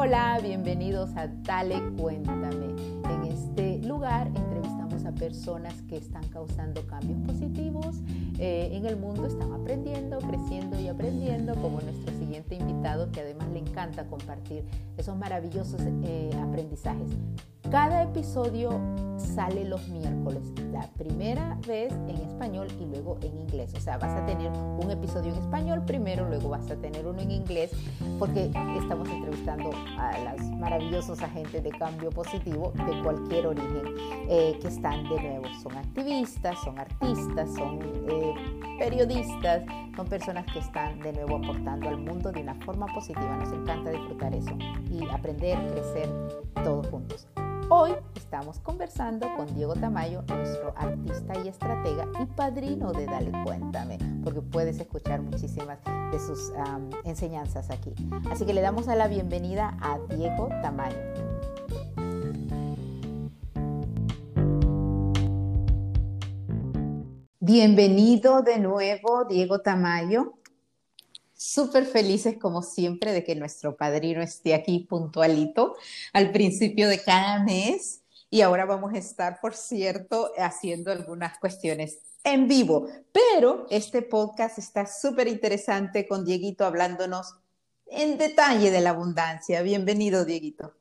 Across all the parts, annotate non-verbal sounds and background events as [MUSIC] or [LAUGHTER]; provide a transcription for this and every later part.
Hola, bienvenidos a Dale Cuéntame. En este lugar entrevistamos a personas que están causando cambios positivos eh, en el mundo, están aprendiendo, creciendo y aprendiendo, como nuestro siguiente invitado que además le encanta compartir esos maravillosos eh, aprendizajes. Cada episodio sale los miércoles, la primera vez en español y luego en inglés. O sea, vas a tener un episodio en español primero, luego vas a tener uno en inglés, porque estamos entrevistando a los maravillosos agentes de cambio positivo de cualquier origen eh, que están de nuevo. Son activistas, son artistas, son eh, periodistas, son personas que están de nuevo aportando al mundo de una forma positiva. Nos encanta disfrutar eso y aprender, crecer todos juntos. Hoy estamos conversando con Diego Tamayo, nuestro artista y estratega y padrino de Dale Cuéntame, porque puedes escuchar muchísimas de sus enseñanzas aquí. Así que le damos la bienvenida a Diego Tamayo. Bienvenido de nuevo, Diego Tamayo súper felices como siempre de que nuestro padrino esté aquí puntualito al principio de cada mes. Y ahora vamos a estar, por cierto, haciendo algunas cuestiones en vivo. Pero este podcast está súper interesante con Dieguito hablándonos en detalle de la abundancia. Bienvenido, Dieguito.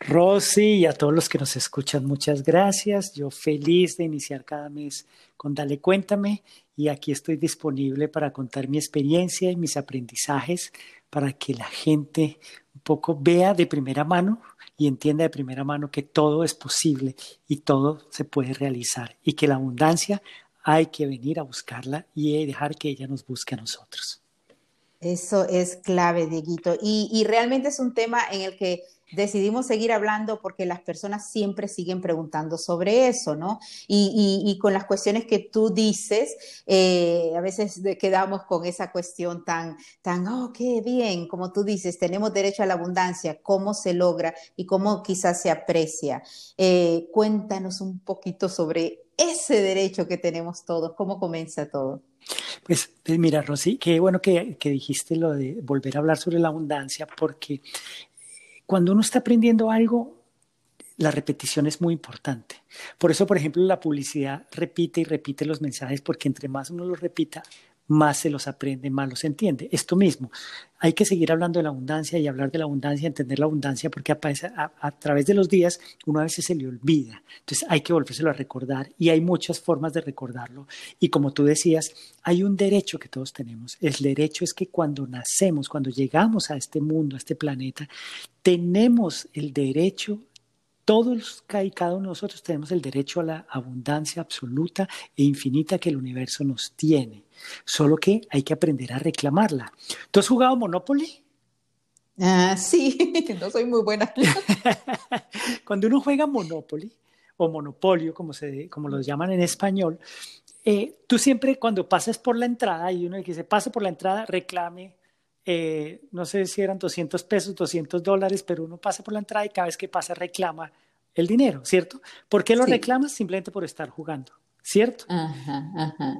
Rosy y a todos los que nos escuchan, muchas gracias. Yo feliz de iniciar cada mes con Dale Cuéntame y aquí estoy disponible para contar mi experiencia y mis aprendizajes para que la gente un poco vea de primera mano y entienda de primera mano que todo es posible y todo se puede realizar y que la abundancia hay que venir a buscarla y dejar que ella nos busque a nosotros. Eso es clave, Dieguito. Y, y realmente es un tema en el que decidimos seguir hablando porque las personas siempre siguen preguntando sobre eso, ¿no? Y, con las cuestiones que tú dices, eh, a veces quedamos con esa cuestión tan, tan, oh, qué bien, como tú dices, tenemos derecho a la abundancia, cómo se logra y cómo quizás se aprecia. Eh, cuéntanos un poquito sobre ese derecho que tenemos todos, cómo comienza todo. Pues, pues mira, Rosy, qué bueno que, que, dijiste lo de volver a hablar sobre la abundancia, porque cuando uno está aprendiendo algo, la repetición es muy importante. Por eso, por ejemplo, la publicidad repite y repite los mensajes porque entre más uno los repita, más se los aprende, más los entiende. Esto mismo, hay que seguir hablando de la abundancia y hablar de la abundancia, entender la abundancia, porque a, a, través de los días uno a veces se le olvida. Entonces hay que volvérselo a recordar y hay muchas formas de recordarlo. Y como tú decías, hay un derecho que todos tenemos. El derecho es que cuando nacemos, cuando llegamos a este mundo, a este planeta, tenemos el derecho todos y cada uno de nosotros tenemos el derecho a la abundancia absoluta e infinita que el universo nos tiene. Solo que hay que aprender a reclamarla. ¿Tú has jugado Monopoly? Ah, sí, [LAUGHS] no soy muy buena. [LAUGHS] Cuando uno juega Monopoly o Monopolio, como, se, como lo llaman en español, eh, tú siempre cuando pasas por la entrada y uno dice pase por la entrada, reclame eh, no sé si eran 200 pesos, 200 dólares, pero uno pasa por la entrada y cada vez que pasa reclama el dinero, ¿cierto? ¿Por qué lo reclamas? Simplemente por estar jugando, ¿cierto?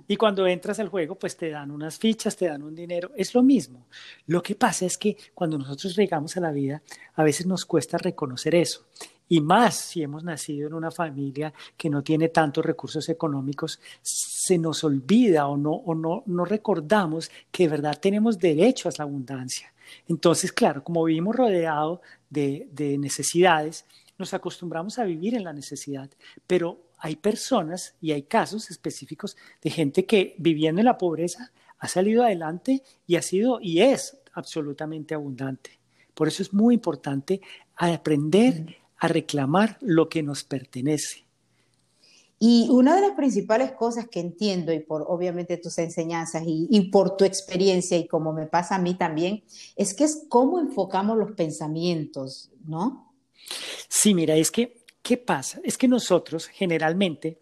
Y cuando entras al juego, pues te dan unas fichas, te dan un dinero, es lo mismo. Lo que pasa es que cuando nosotros llegamos a la vida, a veces nos cuesta reconocer eso y más si hemos nacido en una familia que no tiene tantos recursos económicos, se nos olvida o no, o no, no recordamos que de verdad tenemos derecho a la abundancia. Entonces, claro, como vivimos rodeados de, de necesidades, nos acostumbramos a vivir en la necesidad, pero hay personas y hay casos específicos de gente que viviendo en la pobreza ha salido adelante y ha sido y es absolutamente abundante. Por eso es muy importante aprender a reclamar lo que nos pertenece. Y una de las principales cosas que entiendo, y por obviamente tus enseñanzas y, por tu experiencia y como me pasa a mí también, es que es cómo enfocamos los pensamientos, ¿no? Sí, mira, es que, ¿qué pasa? Es que nosotros generalmente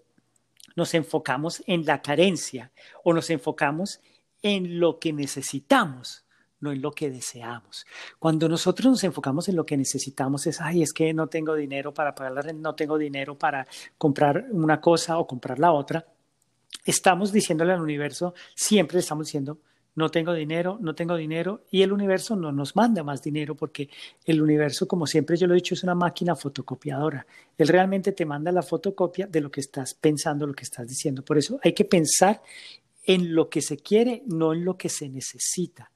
nos enfocamos en la carencia o nos enfocamos en lo que necesitamos no en lo que deseamos. Cuando nosotros nos enfocamos en lo que necesitamos es, ay, es que no tengo dinero para pagar la renta, no tengo dinero para comprar una cosa o comprar la otra, estamos diciéndole al universo, siempre estamos diciendo, no tengo dinero, no tengo dinero, y el universo no nos manda más dinero porque el universo, como siempre yo lo he dicho, es una máquina fotocopiadora. Él realmente te manda la fotocopia de lo que estás pensando, lo que estás diciendo. Por eso hay que pensar en lo que se quiere, no en lo que se necesita.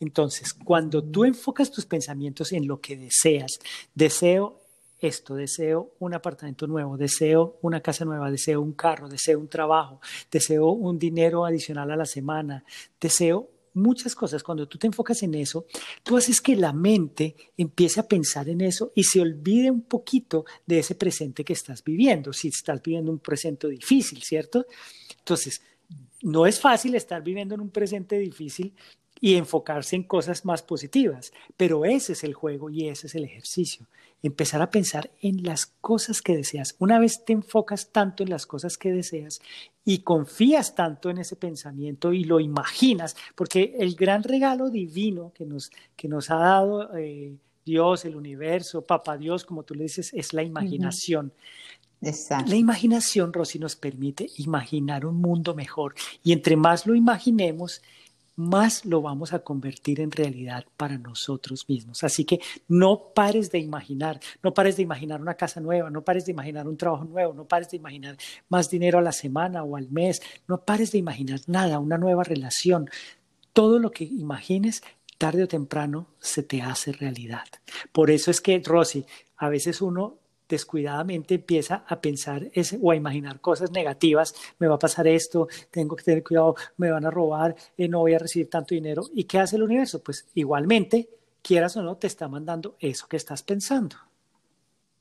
Entonces, cuando tú enfocas tus pensamientos en lo que deseas, deseo esto, deseo un apartamento nuevo, deseo una casa nueva, deseo un carro, deseo un trabajo, deseo un dinero adicional a la semana, deseo muchas cosas. Cuando tú te enfocas en eso, tú haces que la mente empiece a pensar en eso y se olvide un poquito de ese presente que estás viviendo, si estás viviendo un presente difícil, ¿cierto? Entonces, no es fácil estar viviendo en un presente difícil y enfocarse en cosas más positivas, pero ese es el juego y ese es el ejercicio. Empezar a pensar en las cosas que deseas. Una vez te enfocas tanto en las cosas que deseas y confías tanto en ese pensamiento y lo imaginas, porque el gran regalo divino que nos, que nos ha dado eh, Dios, el universo, Papá Dios, como tú le dices, es la imaginación. La imaginación, Rosy, nos permite imaginar un mundo mejor. Y entre más lo imaginemos, más lo vamos a convertir en realidad para nosotros mismos. Así que no pares de imaginar, no pares de imaginar una casa nueva, no pares de imaginar un trabajo nuevo, no pares de imaginar más dinero a la semana o al mes, no pares de imaginar nada, una nueva relación. Todo lo que imagines, tarde o temprano, se te hace realidad. Por eso es que, Rosy, a veces uno descuidadamente empieza a pensar o a imaginar cosas negativas, me va a pasar esto, tengo que tener cuidado, me van a robar, eh, no voy a recibir tanto dinero. ¿Y qué hace el universo? Pues igualmente, quieras o no, te está mandando eso que estás pensando.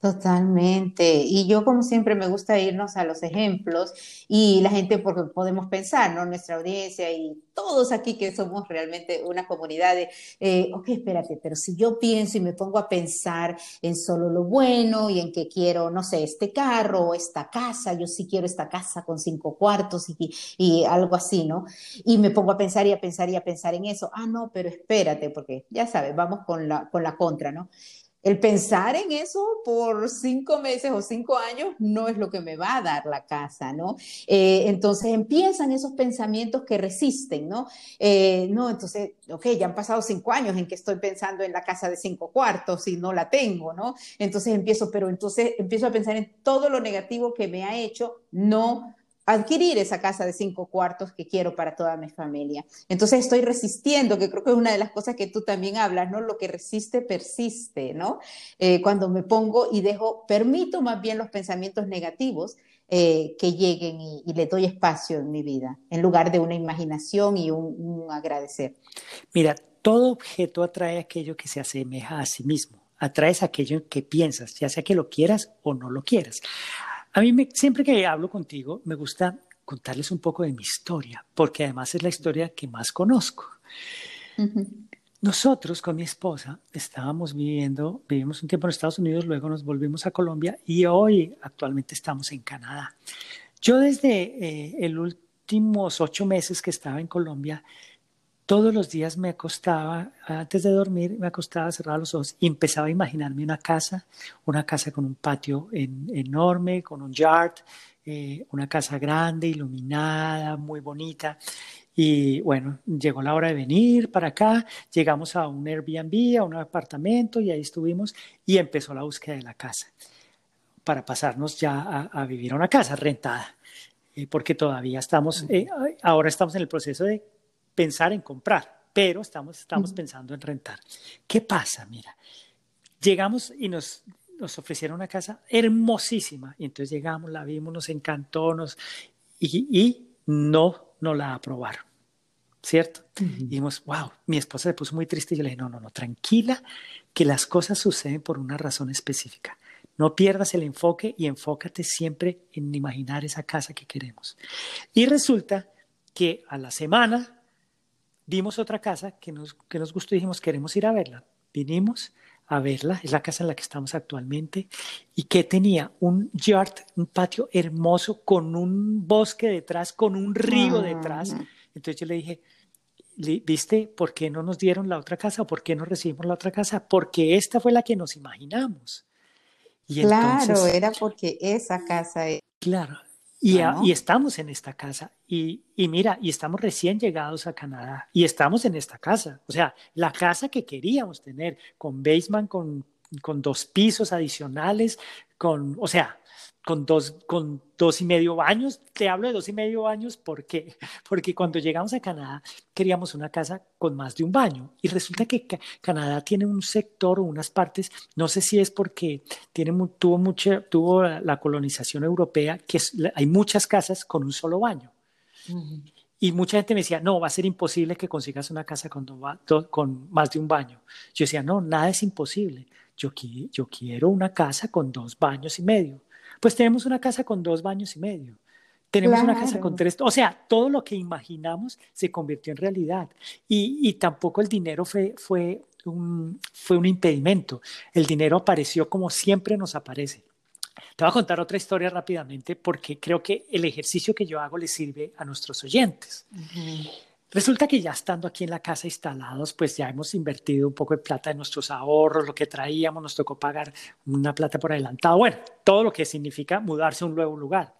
Totalmente. Y yo, como siempre, me gusta irnos a los ejemplos y la gente, porque podemos pensar, ¿no? Nuestra audiencia y todos aquí que somos realmente una comunidad de, eh, ok, espérate, pero si yo pienso y me pongo a pensar en solo lo bueno y en que quiero, no sé, este carro o esta casa, yo sí quiero esta casa con cinco cuartos y, y algo así, ¿no? Y me pongo a pensar y a pensar y a pensar en eso. Ah, no, pero espérate, porque ya sabes, vamos con la, con la contra, ¿no? El pensar en eso por cinco meses o cinco años no es lo que me va a dar la casa, ¿no? Eh, entonces empiezan esos pensamientos que resisten, ¿no? Eh, no, entonces, ok, ya han pasado cinco años en que estoy pensando en la casa de cinco cuartos y no la tengo, ¿no? Entonces empiezo, pero entonces empiezo a pensar en todo lo negativo que me ha hecho no adquirir esa casa de cinco cuartos que quiero para toda mi familia. Entonces estoy resistiendo, que creo que es una de las cosas que tú también hablas, ¿no? Lo que resiste, persiste, ¿no? Eh, cuando me pongo y dejo, permito más bien los pensamientos negativos eh, que lleguen y, le doy espacio en mi vida, en lugar de una imaginación y un, un agradecer. Mira, todo objeto atrae aquello que se asemeja a sí mismo, atraes aquello que piensas, ya sea que lo quieras o no lo quieras. A mí siempre que hablo contigo me gusta contarles un poco de mi historia, porque además es la historia que más conozco. Nosotros con mi esposa estábamos viviendo, vivimos un tiempo en Estados Unidos, luego nos volvimos a Colombia y hoy actualmente estamos en Canadá. Yo desde eh, los últimos ocho meses que estaba en Colombia, todos los días me acostaba, antes de dormir, me acostaba, cerraba los ojos y empezaba a imaginarme una casa, una casa con un patio enorme, con un yard, eh, una casa grande, iluminada, muy bonita. Y bueno, llegó la hora de venir para acá, llegamos a un Airbnb, a un apartamento y ahí estuvimos y empezó la búsqueda de la casa para pasarnos ya a, vivir a una casa rentada, eh, porque todavía estamos, eh, ahora estamos en el proceso de pensar en comprar, pero estamos, estamos pensando en rentar. ¿Qué pasa? Mira, llegamos y nos, nos ofrecieron una casa hermosísima, y entonces llegamos, la vimos, nos encantó, nos, y, y no nos la aprobaron. ¿Cierto? Y dijimos, wow, mi esposa se puso muy triste y yo le dije, no, no, no, tranquila, que las cosas suceden por una razón específica. No pierdas el enfoque y enfócate siempre en imaginar esa casa que queremos. Y resulta que a la semana vimos otra casa que nos, que nos gustó y dijimos, queremos ir a verla. Vinimos a verla, es la casa en la que estamos actualmente, y que tenía un yard, un patio hermoso con un bosque detrás, con un río ah. detrás. Entonces yo le dije, ¿viste por qué no nos dieron la otra casa o por qué no recibimos la otra casa? Porque esta fue la que nos imaginamos. Y claro, era porque esa casa es. Claro, Y, y, estamos en esta casa. Y, y, mira, y estamos recién llegados a Canadá. Y estamos en esta casa. O sea, la casa que queríamos tener, con basement, con, con dos pisos adicionales, con, o sea, con dos, con dos y medio años. Te hablo de dos y medio años ¿por qué? [LAUGHS] porque cuando llegamos a Canadá queríamos una casa con más de un baño y resulta que Canadá tiene un sector o unas partes, no sé si es porque tiene, tuvo, mucha, tuvo la colonización europea, que hay muchas casas con un solo baño. Y mucha gente me decía, no, va a ser imposible que consigas una casa con, con más de un baño. Yo decía, no, nada es imposible. Yo, yo quiero una casa con dos baños y medio. Pues tenemos una casa con dos baños y medio. Tenemos una casa con tres, o sea, todo lo que imaginamos se convirtió en realidad. Y, y tampoco el dinero fue, fue, un, fue un impedimento. El dinero apareció como siempre nos aparece. Te voy a contar otra historia rápidamente porque creo que el ejercicio que yo hago le sirve a nuestros oyentes. Resulta que ya estando aquí en la casa instalados, pues ya hemos invertido un poco de plata de nuestros ahorros, lo que traíamos, nos tocó pagar una plata por adelantado, bueno, todo lo que significa mudarse a un nuevo lugar.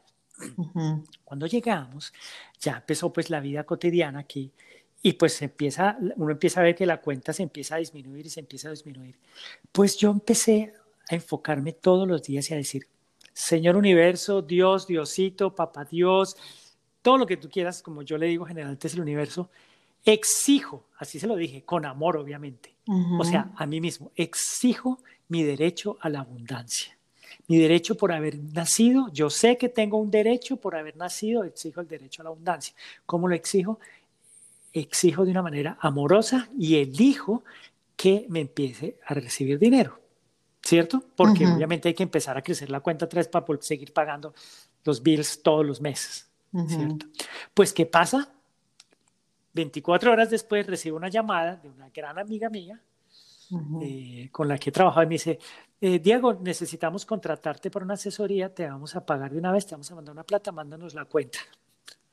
Cuando llegamos, ya empezó pues la vida cotidiana aquí y pues empieza, uno empieza a ver que la cuenta se empieza a disminuir y se empieza a disminuir. Pues yo empecé a enfocarme todos los días y a decir, Señor Universo, Dios, Diosito, Papá Dios, todo lo que tú quieras, como yo le digo generalmente es el universo, exijo, así se lo dije, con amor obviamente, o sea, a mí mismo, exijo mi derecho a la abundancia. Mi derecho por haber nacido, yo sé que tengo un derecho por haber nacido, exijo el derecho a la abundancia. ¿Cómo lo exijo? Exijo de una manera amorosa y elijo que me empiece a recibir dinero, ¿cierto? Porque obviamente hay que empezar a crecer la cuenta tres para seguir pagando los bills todos los meses. ¿Cierto? Pues, ¿qué pasa? 24 horas después recibo una llamada de una gran amiga mía eh, con la que he trabajado y me dice, eh, Diego, necesitamos contratarte para una asesoría, te vamos a pagar de una vez, te vamos a mandar una plata, mándanos la cuenta.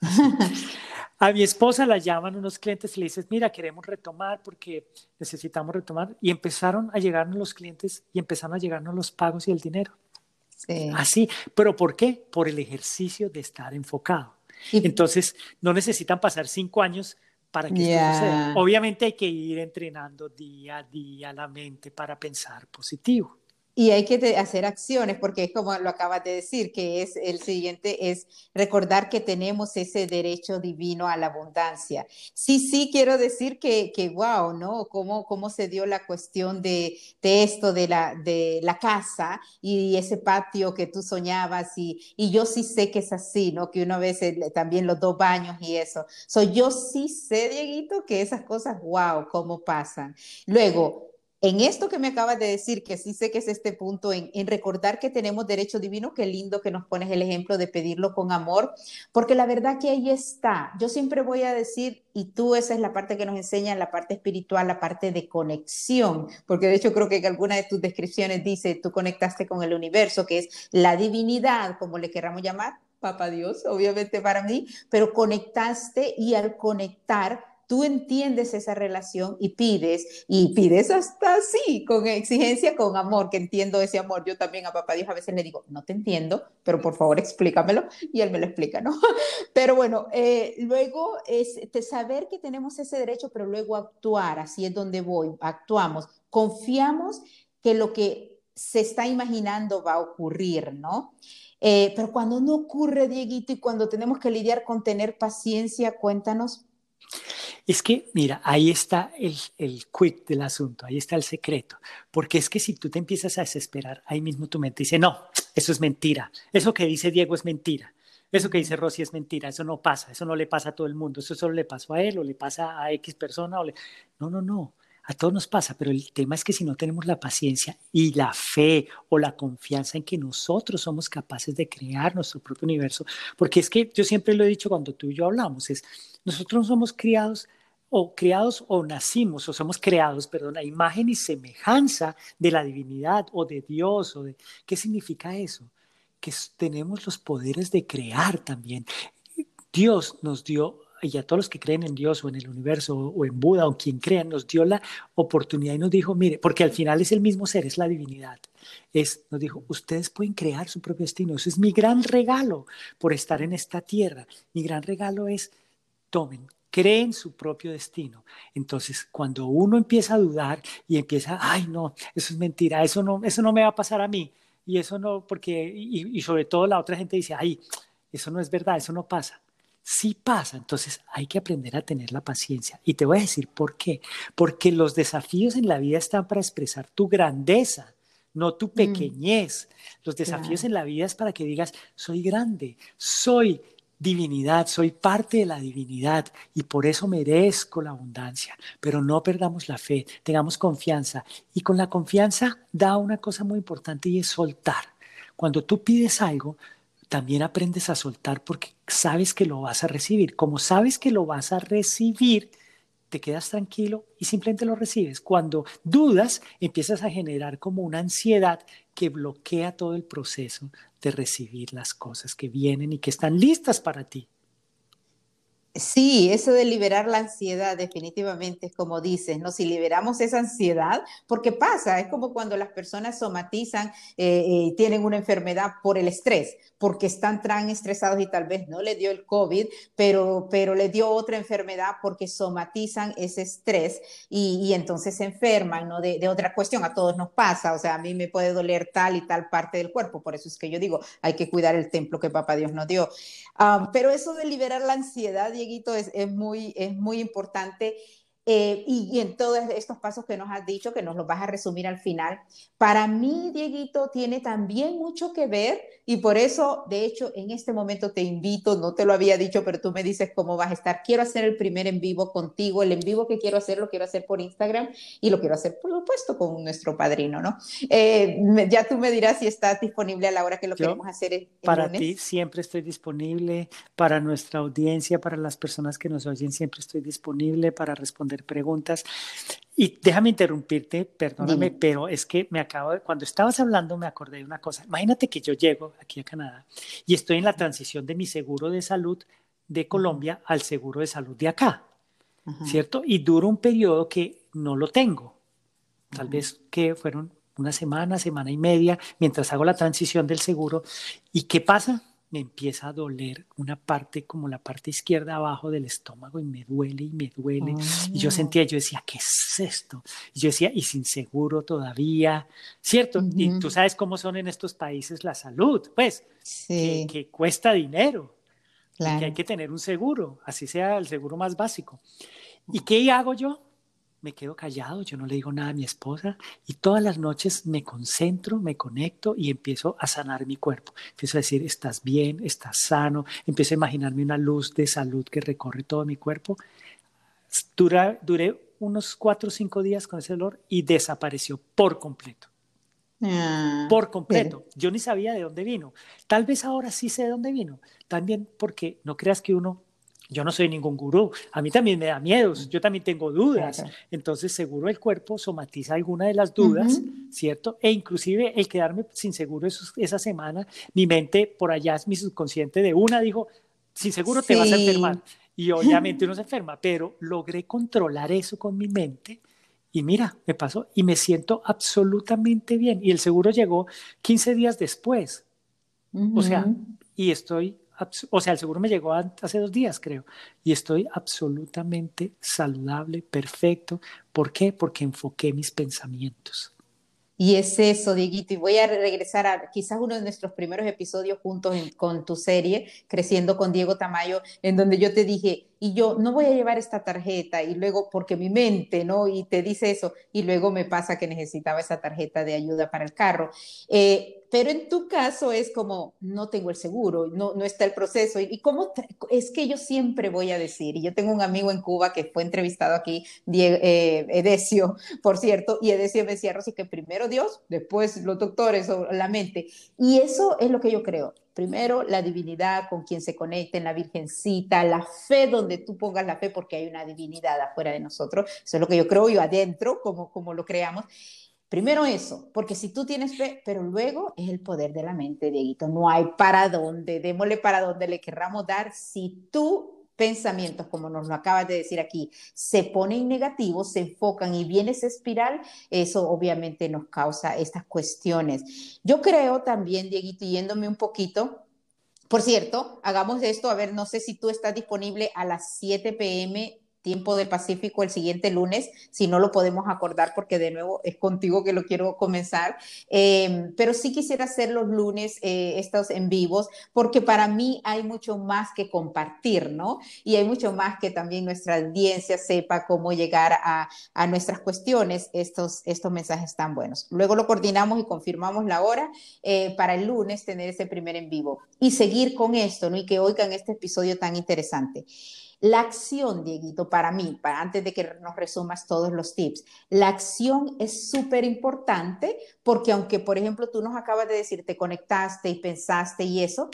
[LAUGHS] a mi esposa la llaman unos clientes y le dices, mira, queremos retomar porque necesitamos retomar. Y empezaron a llegarnos los clientes y empezaron a llegarnos los pagos y el dinero. Así, pero ¿por qué? Por el ejercicio de estar enfocado. Entonces, no necesitan pasar cinco años para que esto suceda. Obviamente hay que ir entrenando día a día la mente para pensar positivo. Y hay que hacer acciones, porque es como lo acabas de decir, que es el siguiente, es recordar que tenemos ese derecho divino a la abundancia. Sí, sí, quiero decir que, que wow, ¿no? Cómo, cómo se dio la cuestión de, de, esto, de la, de la casa y ese patio que tú soñabas, y, y yo sí sé que es así, ¿no? Que una vez también los dos baños y eso. So, yo sí sé, Dieguito, que esas cosas, wow, cómo pasan. Luego, en esto que me acabas de decir, que sí sé que es este punto, en, recordar que tenemos derecho divino, qué lindo que nos pones el ejemplo de pedirlo con amor, porque la verdad que ahí está. Yo siempre voy a decir, y tú esa es la parte que nos enseña, la parte espiritual, la parte de conexión, porque de hecho creo que alguna de tus descripciones dice, tú conectaste con el universo, que es la divinidad, como le queramos llamar, Papá Dios, obviamente para mí, pero conectaste y al conectar tú entiendes esa relación y pides, y pides hasta así, con exigencia, con amor, que entiendo ese amor. Yo también a papá Dios a veces le digo, no te entiendo, pero por favor explícamelo, y él me lo explica, ¿no? [LAUGHS] Pero bueno, eh, luego es saber que tenemos ese derecho, pero luego actuar, así es donde voy, actuamos, confiamos que lo que se está imaginando va a ocurrir, ¿no? Eh, pero cuando no ocurre, Dieguito, y cuando tenemos que lidiar con tener paciencia, cuéntanos. Es que, mira, ahí está el, el del asunto, ahí está el secreto, porque es que si tú te empiezas a desesperar, ahí mismo tu mente dice, no, eso es mentira, eso que dice Diego es mentira, eso que dice Rosy es mentira, eso no pasa, eso no le pasa a todo el mundo, eso solo le pasó a él o le pasa a X persona, o le... no, no, no, a todos nos pasa, pero el tema es que si no tenemos la paciencia y la fe o la confianza en que nosotros somos capaces de crear nuestro propio universo, porque es que yo siempre lo he dicho cuando tú y yo hablamos, es nosotros somos criados o criados o nacimos o somos creados, perdón, a imagen y semejanza de la divinidad o de Dios o de ¿qué significa eso? Que tenemos los poderes de crear también. Dios nos dio y a todos los que creen en Dios o en el universo o en Buda o quien crean, nos dio la oportunidad y nos dijo, mire, porque al final es el mismo ser, es la divinidad. Es, nos dijo, ustedes pueden crear su propio destino. Eso es mi gran regalo por estar en esta tierra. Mi gran regalo es, tomen, creen su propio destino. Entonces, cuando uno empieza a dudar y empieza, ay, no, eso es mentira, eso no, eso no me va a pasar a mí. Y eso no, porque, y, y sobre todo la otra gente dice, ay, eso no es verdad, eso no pasa. Sí pasa, entonces hay que aprender a tener la paciencia. Y te voy a decir por qué. Porque los desafíos en la vida están para expresar tu grandeza, no tu mm. pequeñez. Los desafíos en la vida es para que digas, soy grande, soy divinidad, soy parte de la divinidad y por eso merezco la abundancia. Pero no perdamos la fe, tengamos confianza. Y con la confianza da una cosa muy importante y es soltar. Cuando tú pides algo, también aprendes a soltar porque sabes que lo vas a recibir. Como sabes que lo vas a recibir, te quedas tranquilo y simplemente lo recibes. Cuando dudas, empiezas a generar como una ansiedad que bloquea todo el proceso de recibir las cosas que vienen y que están listas para ti. Sí, eso de liberar la ansiedad definitivamente es como dices, ¿no? Si liberamos esa ansiedad, porque pasa, es como cuando las personas somatizan eh, y tienen una enfermedad por el estrés, porque están tan estresados y tal vez no le dio el COVID, pero, pero le dio otra enfermedad porque somatizan ese estrés y, entonces se enferman, ¿no? De, de, otra cuestión, a todos nos pasa, o sea, a mí me puede doler tal y tal parte del cuerpo, por eso es que yo digo, hay que cuidar el templo que Papá Dios nos dio. Ah, pero eso de liberar la ansiedad, Dieguito, es, es, muy, es muy importante eh, y, en todos estos pasos que nos has dicho, que nos los vas a resumir al final, para mí, Dieguito, tiene también mucho que ver y por eso, de hecho, en este momento te invito, no te lo había dicho, pero tú me dices cómo vas a estar. Quiero hacer el primer en vivo contigo, el en vivo que quiero hacer lo quiero hacer por Instagram y lo quiero hacer, por supuesto, con nuestro padrino, ¿no? Eh, ya tú me dirás si estás disponible a la hora que lo queremos hacer. para ti siempre estoy disponible, para nuestra audiencia, para las personas que nos oyen, siempre estoy disponible para responder preguntas. Y déjame interrumpirte, perdóname, pero es que me acabo de, cuando estabas hablando me acordé de una cosa. Imagínate que yo llego aquí a Canadá y estoy en la transición de mi seguro de salud de Colombia al seguro de salud de acá, ¿cierto? Y duro un periodo que no lo tengo. Tal vez que fueron una semana, semana y media, mientras hago la transición del seguro. ¿Y qué pasa? Me empieza a doler una parte como la parte izquierda abajo del estómago y me duele y me duele. Y yo oh. sentía, yo decía, ¿qué es esto? Y yo decía, y sin seguro todavía, ¿cierto? Y tú sabes cómo son en estos países la salud, pues, que, cuesta dinero, que hay que tener un seguro, así sea el seguro más básico. ¿Y qué hago yo? Me quedo callado, yo no le digo nada a mi esposa y todas las noches me concentro, me conecto y empiezo a sanar mi cuerpo. Empiezo a decir, estás bien, estás sano, empiezo a imaginarme una luz de salud que recorre todo mi cuerpo. Dura, duré unos cuatro o cinco días con ese dolor y desapareció por completo. Ah, por completo. Yo ni sabía de dónde vino. Tal vez ahora sí sé de dónde vino. También porque no creas que uno yo no soy ningún gurú, a mí también me da miedos, yo también tengo dudas, entonces seguro el cuerpo somatiza alguna de las dudas, ¿cierto? E inclusive el quedarme sin seguro esa semana, mi mente por allá, mi subconsciente de una dijo, sin seguro te vas a enfermar, y obviamente [LAUGHS] uno se enferma, pero logré controlar eso con mi mente. Y mira, me pasó y me siento absolutamente bien. Y el seguro llegó 15 días después. O sea, y estoy o sea, el seguro me llegó hace dos días, creo, y estoy absolutamente saludable, perfecto. ¿Por qué? Porque enfoqué mis pensamientos. Y es eso, Dieguito, y voy a regresar a quizás uno de nuestros primeros episodios juntos con tu serie, Creciendo con Diego Tamayo, en donde yo te dije, y yo no voy a llevar esta tarjeta, y luego, porque mi mente, ¿no? Y te dice eso, y luego me pasa que necesitaba esa tarjeta de ayuda para el carro. Eh, pero en tu caso es como, no tengo el seguro, no, no está el proceso. ¿Y cómo? Es que yo siempre voy a decir, y yo tengo un amigo en Cuba que fue entrevistado aquí, Diego, eh, Edesio, [LAUGHS] por cierto, y Edesio me decía, Rosy, que primero Dios, después los doctores o la mente. Y eso es lo que yo creo. Primero, la divinidad con quien se conecta en la Virgencita, la fe donde tú pongas la fe, porque hay una divinidad afuera de nosotros. Eso es lo que yo creo, yo adentro, como, como lo creamos. Primero eso, porque si tú tienes fe, pero luego es el poder de la mente, Dieguito. No hay para dónde, démosle para dónde le querramos dar si tú pensamientos, como nos lo acabas de decir aquí, se ponen negativos, se enfocan y viene esa espiral, eso obviamente nos causa estas cuestiones. Yo creo también, Dieguito, yéndome un poquito, por cierto, hagamos esto, a ver, no sé si tú estás disponible a las 7 pm tiempo del Pacífico el siguiente lunes, si no lo podemos acordar porque de nuevo es contigo que lo quiero comenzar, em, pero sí quisiera hacer los lunes eh, estos en vivos porque para mí hay mucho más que compartir, ¿no? Y hay mucho más que también nuestra audiencia sepa cómo llegar a, a nuestras cuestiones, estos, estos mensajes tan buenos. Luego lo coordinamos y confirmamos la hora eh, para el lunes tener ese primer en vivo y seguir con esto, ¿no? Y que oigan este episodio tan interesante. La acción, Dieguito, para mí, para, antes de que nos resumas todos los tips, la acción es súper importante porque aunque, por ejemplo, tú nos acabas de decir, te conectaste y pensaste y eso,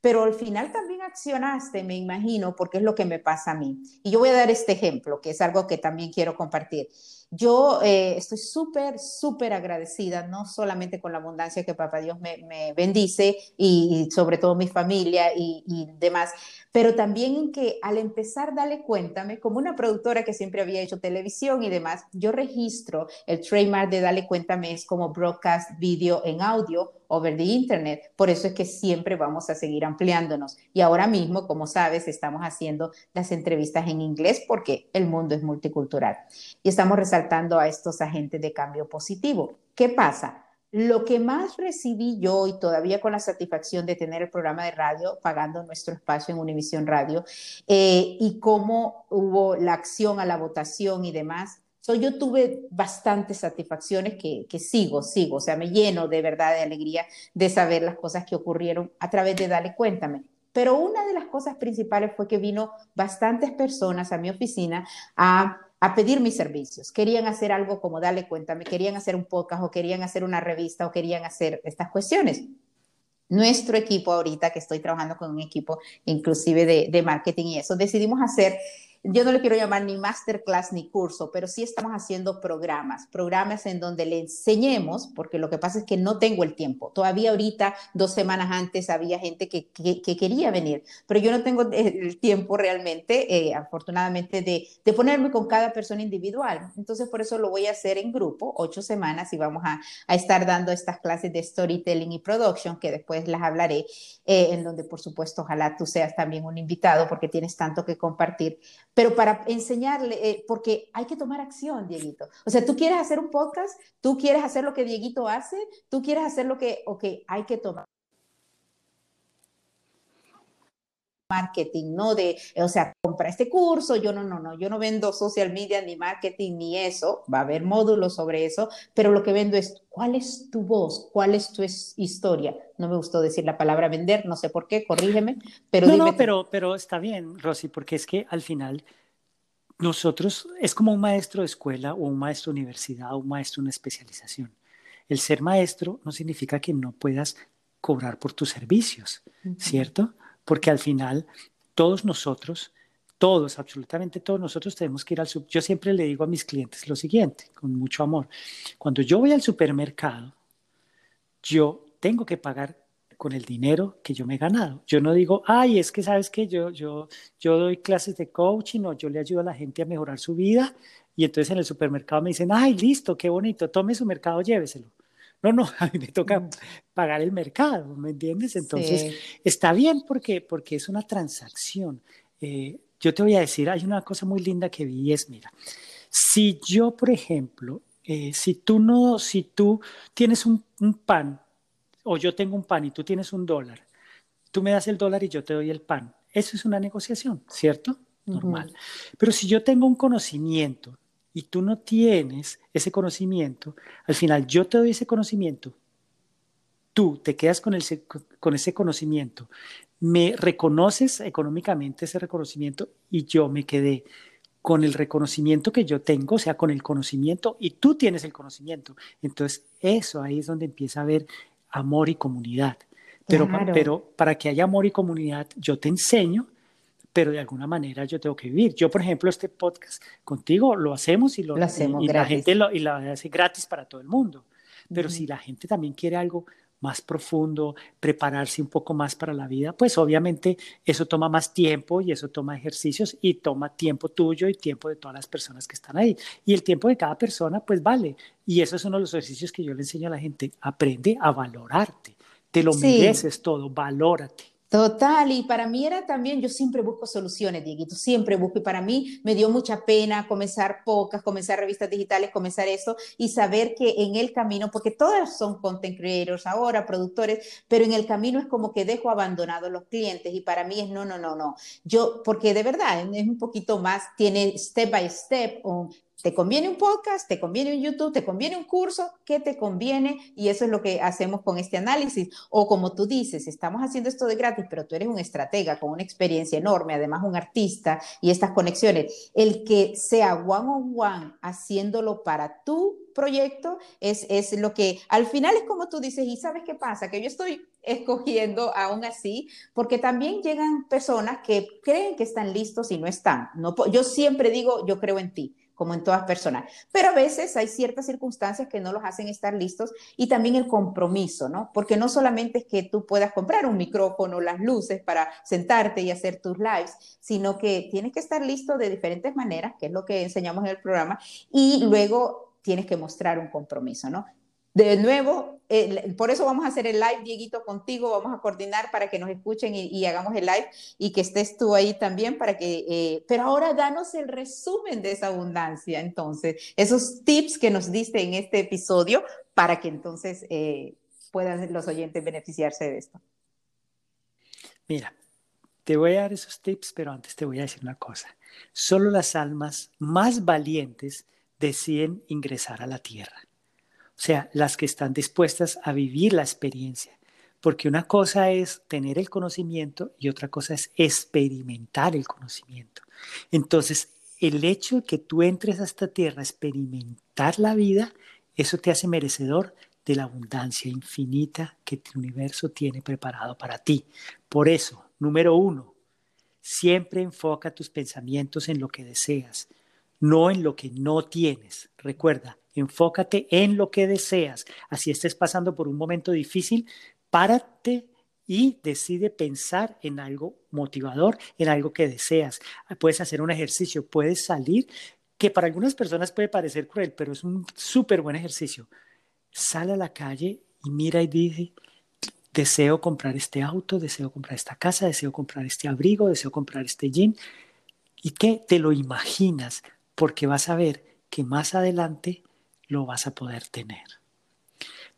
pero al final también accionaste, me imagino, porque es lo que me pasa a mí. Y yo voy a dar este ejemplo, que es algo que también quiero compartir. Yo eh, estoy súper, súper agradecida, no solamente con la abundancia que Papá Dios me, bendice y, sobre todo mi familia y, y, demás, pero también en que al empezar Dale Cuéntame, como una productora que siempre había hecho televisión y demás, yo registro el trademark de Dale Cuéntame es como broadcast video en audio over the internet. Por eso es que siempre vamos a seguir ampliándonos. Y ahora mismo, como sabes, estamos haciendo las entrevistas en inglés porque el mundo es multicultural. Y estamos resaltando a estos agentes de cambio positivo. ¿Qué pasa? Lo que más recibí yo y todavía con la satisfacción de tener el programa de radio pagando nuestro espacio en Univisión Radio eh, y cómo hubo la acción a la votación y demás, So, yo tuve bastantes satisfacciones que, que, sigo, sigo, o sea, me lleno de verdad de alegría de saber las cosas que ocurrieron a través de Dale Cuéntame. Pero una de las cosas principales fue que vino bastantes personas a mi oficina a, a pedir mis servicios. Querían hacer algo como Dale Cuéntame, querían hacer un podcast o querían hacer una revista o querían hacer estas cuestiones nuestro equipo ahorita, que estoy trabajando con un equipo inclusive de, de, marketing y eso, decidimos hacer yo no le quiero llamar ni masterclass ni curso, pero sí estamos haciendo programas, programas en donde le enseñemos, porque lo que pasa es que no tengo el tiempo. Todavía ahorita, dos semanas antes, había gente que, que, quería venir, pero yo no tengo el tiempo realmente, eh, afortunadamente, de, de, ponerme con cada persona individual. Entonces, por eso lo voy a hacer en grupo, ocho semanas, y vamos a, a estar dando estas clases de storytelling y production, que después las hablaré, eh, en donde, por supuesto, ojalá tú seas también un invitado, porque tienes tanto que compartir pero para enseñarle, eh, porque hay que tomar acción, Dieguito. O sea, tú quieres hacer un podcast, tú quieres hacer lo que Dieguito hace, tú quieres hacer lo que, ok, hay que tomar marketing, ¿no? De, o sea, compra este curso, yo no, no, no, yo no vendo social media ni marketing ni eso, va a haber módulos sobre eso, pero lo que vendo es, ¿cuál es tu voz? ¿Cuál es tu historia? No me gustó decir la palabra vender, no sé por qué, corrígeme, pero No, no, pero, pero está bien, Rosy, porque es que al final nosotros es como un maestro de escuela o un maestro de universidad o un maestro de una especialización. El ser maestro no significa que no puedas cobrar por tus servicios, ¿cierto? Porque al final todos nosotros, todos, absolutamente todos nosotros tenemos que ir al super. Yo siempre le digo a mis clientes lo siguiente, con mucho amor. Cuando yo voy al supermercado, yo tengo que pagar con el dinero que yo me he ganado. Yo no digo, ay, es que sabes que yo, yo, yo doy clases de coaching o yo le ayudo a la gente a mejorar su vida y entonces en el supermercado me dicen, ay, listo, qué bonito, tome su mercado, lléveselo. No, no, [LAUGHS] a mí me toca pagar el mercado, ¿me entiendes? Entonces, está bien porque, porque es una transacción. Eh, yo te voy a decir, hay una cosa muy linda que vi es, mira, si yo, por ejemplo, eh, si tú no, si tú tienes un, pan, o yo tengo un pan y tú tienes un dólar, tú me das el dólar y yo te doy el pan. Eso es una negociación, ¿cierto? Normal. Pero si yo tengo un conocimiento y tú no tienes ese conocimiento, al final yo te doy ese conocimiento, tú te quedas con, el, con ese conocimiento, me reconoces económicamente ese reconocimiento y yo me quedé con el reconocimiento que yo tengo, o sea, con el conocimiento y tú tienes el conocimiento. Entonces, eso ahí es donde empieza a haber amor y comunidad. Pero, pero para que haya amor y comunidad, yo te enseño pero de alguna manera yo tengo que vivir. Yo, por ejemplo, este podcast contigo lo hacemos y, lo, hacemos y, la gente lo, y la hace gratis para todo el mundo. Pero si la gente también quiere algo más profundo, prepararse un poco más para la vida, pues obviamente eso toma más tiempo y eso toma ejercicios y toma tiempo tuyo y tiempo de todas las personas que están ahí. Y el tiempo de cada persona, pues vale. Y eso es uno de los ejercicios que yo le enseño a la gente. Aprende a valorarte. Te lo mereces todo, valórate. Total, y para mí era también, yo siempre busco soluciones, Dieguito, siempre busco, y para mí me dio mucha pena comenzar pocas, comenzar revistas digitales, comenzar eso, y saber que en el camino, porque todas son content creators ahora, productores, pero en el camino es como que dejo abandonados los clientes, y para mí es no, no, no, no, yo, porque de verdad es un poquito más, tiene step by step, ¿Te conviene un podcast? ¿Te conviene un YouTube? ¿Te conviene un curso? ¿Qué te conviene? Y eso es lo que hacemos con este análisis. O como tú dices, estamos haciendo esto de gratis, pero tú eres un estratega con una experiencia enorme, además un artista y estas conexiones. El que sea one on one haciéndolo para tu proyecto es, es lo que al final es como tú dices, y sabes qué pasa, que yo estoy escogiendo aún así, porque también llegan personas que creen que están listos y no están. No, yo siempre digo, yo creo en ti como en todas personas. Pero a veces hay ciertas circunstancias que no los hacen estar listos y también el compromiso, ¿no? Porque no solamente es que tú puedas comprar un micrófono, las luces para sentarte y hacer tus lives, sino que tienes que estar listo de diferentes maneras, que es lo que enseñamos en el programa, y luego tienes que mostrar un compromiso, ¿no? De nuevo, por eso vamos a hacer el live, Dieguito, contigo, vamos a coordinar para que nos escuchen y, hagamos el live y que estés tú ahí también para que, eh, pero ahora danos el resumen de esa abundancia, entonces, esos tips que nos diste en este episodio para que entonces eh, puedan los oyentes beneficiarse de esto. Mira, te voy a dar esos tips, pero antes te voy a decir una cosa. Solo las almas más valientes deciden ingresar a la tierra sea, las que están dispuestas a vivir la experiencia. Porque una cosa es tener el conocimiento y otra cosa es experimentar el conocimiento. Entonces, el hecho de que tú entres a esta tierra a experimentar la vida, eso te hace merecedor de la abundancia infinita que el universo tiene preparado para ti. Por eso, número uno, siempre enfoca tus pensamientos en lo que deseas, no en lo que no tienes. Recuerda, Enfócate en lo que deseas. Así estés pasando por un momento difícil, párate y decide pensar en algo motivador, en algo que deseas. Puedes hacer un ejercicio, puedes salir, que para algunas personas puede parecer cruel, pero es un súper buen ejercicio. Sale a la calle y mira y dice, deseo comprar este auto, deseo comprar esta casa, deseo comprar este abrigo, deseo comprar este jean. ¿Y qué? Te lo imaginas, porque vas a ver que más adelante lo vas a poder tener.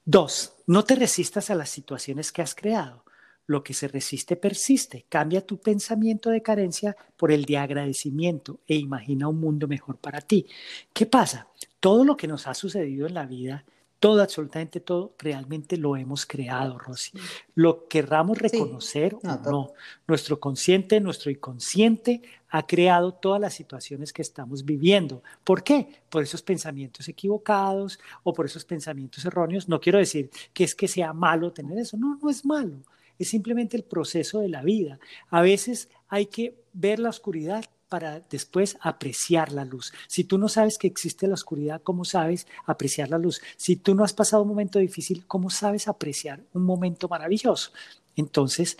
Dos, no te resistas a las situaciones que has creado. Lo que se resiste persiste. Cambia tu pensamiento de carencia por el de agradecimiento e imagina un mundo mejor para ti. ¿Qué pasa? Todo lo que nos ha sucedido en la vida todo, absolutamente todo, realmente lo hemos creado, Rosy. Lo querramos reconocer o no, nuestro consciente, nuestro inconsciente ha creado todas las situaciones que estamos viviendo. ¿Por qué? Por esos pensamientos equivocados o por esos pensamientos erróneos. No quiero decir que es que sea malo tener eso, no, no es malo. Es simplemente el proceso de la vida. A veces hay que ver la oscuridad para después apreciar la luz. Si tú no sabes que existe la oscuridad, ¿cómo sabes apreciar la luz? Si tú no has pasado un momento difícil, ¿cómo sabes apreciar un momento maravilloso? Entonces,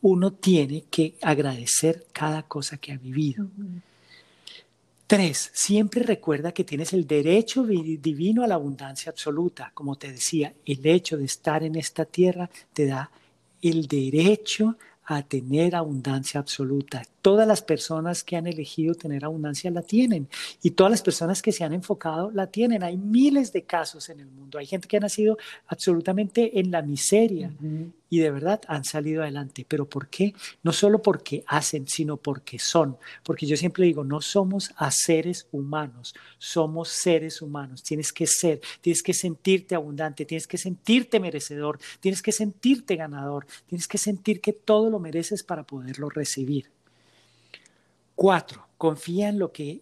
uno tiene que agradecer cada cosa que ha vivido. Tres, siempre recuerda que tienes el derecho divino a la abundancia absoluta. Como te decía, el hecho de estar en esta tierra te da el derecho a tener abundancia absoluta. Todas las personas que han elegido tener abundancia la tienen y todas las personas que se han enfocado la tienen. Hay miles de casos en el mundo. Hay gente que ha nacido absolutamente en la miseria y de verdad han salido adelante. ¿Pero por qué? No solo porque hacen, sino porque son. Porque yo siempre digo, no somos a seres humanos, somos seres humanos. Tienes que ser, tienes que sentirte abundante, tienes que sentirte merecedor, tienes que sentirte ganador, tienes que sentir que todo lo mereces para poderlo recibir. Cuatro, confía en lo que,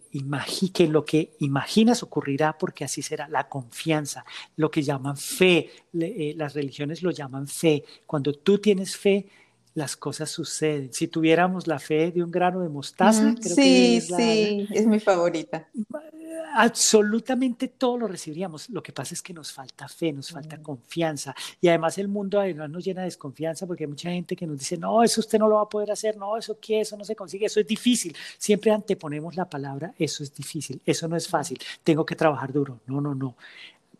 lo que imaginas ocurrirá porque así será la confianza, lo que llaman fe, eh, las religiones lo llaman fe. Cuando tú tienes fe, las cosas suceden. Si tuviéramos la fe de un grano de mostaza, creo sí, que es sí, es mi favorita. Absolutamente todo lo recibiríamos. Lo que pasa es que nos falta fe, nos falta confianza. Y además el mundo además nos llena de desconfianza porque hay mucha gente que nos dice, no, eso usted no lo va a poder hacer, no, eso qué, eso no se consigue, eso es difícil. Siempre anteponemos la palabra, eso es difícil, eso no es fácil, tengo que trabajar duro. No, no, no.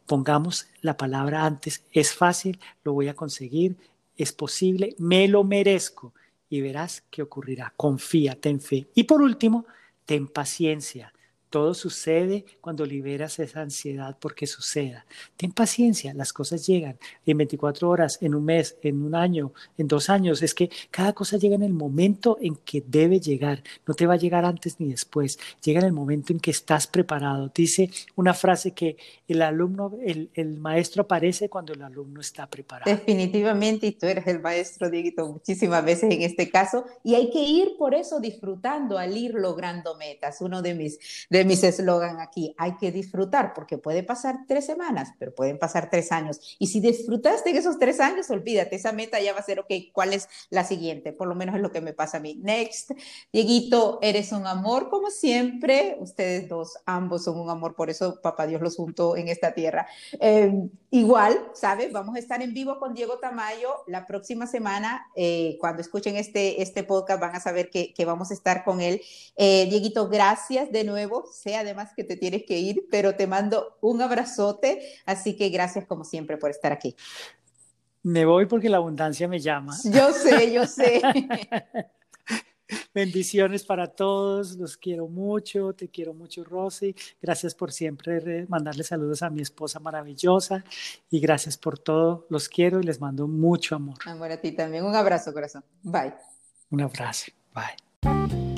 Pongamos la palabra antes, es fácil, lo voy a conseguir, es posible, me lo merezco y verás qué ocurrirá. Confía, ten fe. Y por último, ten paciencia. Todo sucede cuando liberas esa ansiedad porque suceda. Ten paciencia, las cosas llegan en 24 horas, en un mes, en un año, en dos años. Es que cada cosa llega en el momento en que debe llegar. No te va a llegar antes ni después. Llega en el momento en que estás preparado. Dice una frase que el alumno, el, maestro aparece cuando el alumno está preparado. Definitivamente, y tú eres el maestro, Dieguito, muchísimas veces en este caso. Y hay que ir por eso disfrutando al ir logrando metas. Uno de mis... mis eslogan aquí, hay que disfrutar, porque puede pasar tres semanas, pero pueden pasar tres años. Y si disfrutaste en esos tres años, olvídate, esa meta ya va a ser, ok, ¿cuál es la siguiente? Por lo menos es lo que me pasa a mí. Next, Dieguito, eres un amor como siempre. Ustedes dos, ambos son un amor, por eso papá Dios los juntó en esta tierra. Em, igual, ¿sabes? Vamos a estar en vivo con Diego Tamayo la próxima semana. Eh, cuando escuchen este, este podcast van a saber que, vamos a estar con él. Eh, Dieguito, gracias de nuevo sé además que te tienes que ir, pero te mando un abrazote, así que gracias como siempre por estar aquí. Me voy porque la abundancia me llama. Yo sé, yo sé. [LAUGHS] Bendiciones para todos, los quiero mucho, te quiero mucho Rosy, gracias por siempre mandarle saludos a mi esposa maravillosa y gracias por todo, los quiero y les mando mucho amor. Amor a ti también, un abrazo corazón, bye. Un abrazo, bye.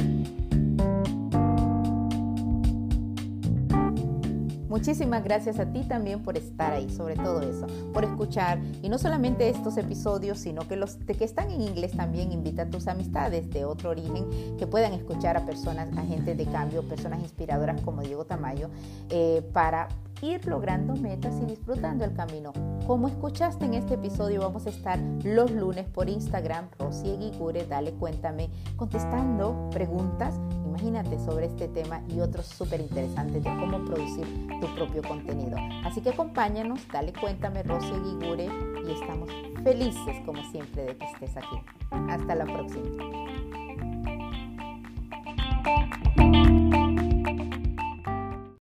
Muchísimas gracias a ti también por estar ahí, sobre todo eso, por escuchar y no solamente estos episodios, sino que los que están en inglés también invita a tus amistades de otro origen que puedan escuchar a personas, agentes de cambio, personas inspiradoras como Diego Tamayo, eh, para ir logrando metas y disfrutando el camino. Como escuchaste en este episodio, vamos a estar los lunes por Instagram, Rosy Eguigure, dale cuéntame, contestando preguntas, imagínate, sobre este tema y otros súper interesantes de cómo producir tu propio contenido. Así que acompáñanos, dale cuéntame, Rosy Eguigure, y estamos felices como siempre de que estés aquí. Hasta la próxima.